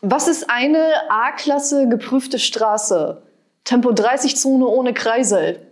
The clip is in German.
Was ist eine A-Klasse geprüfte Straße? Tempo 30 Zone ohne Kreisel.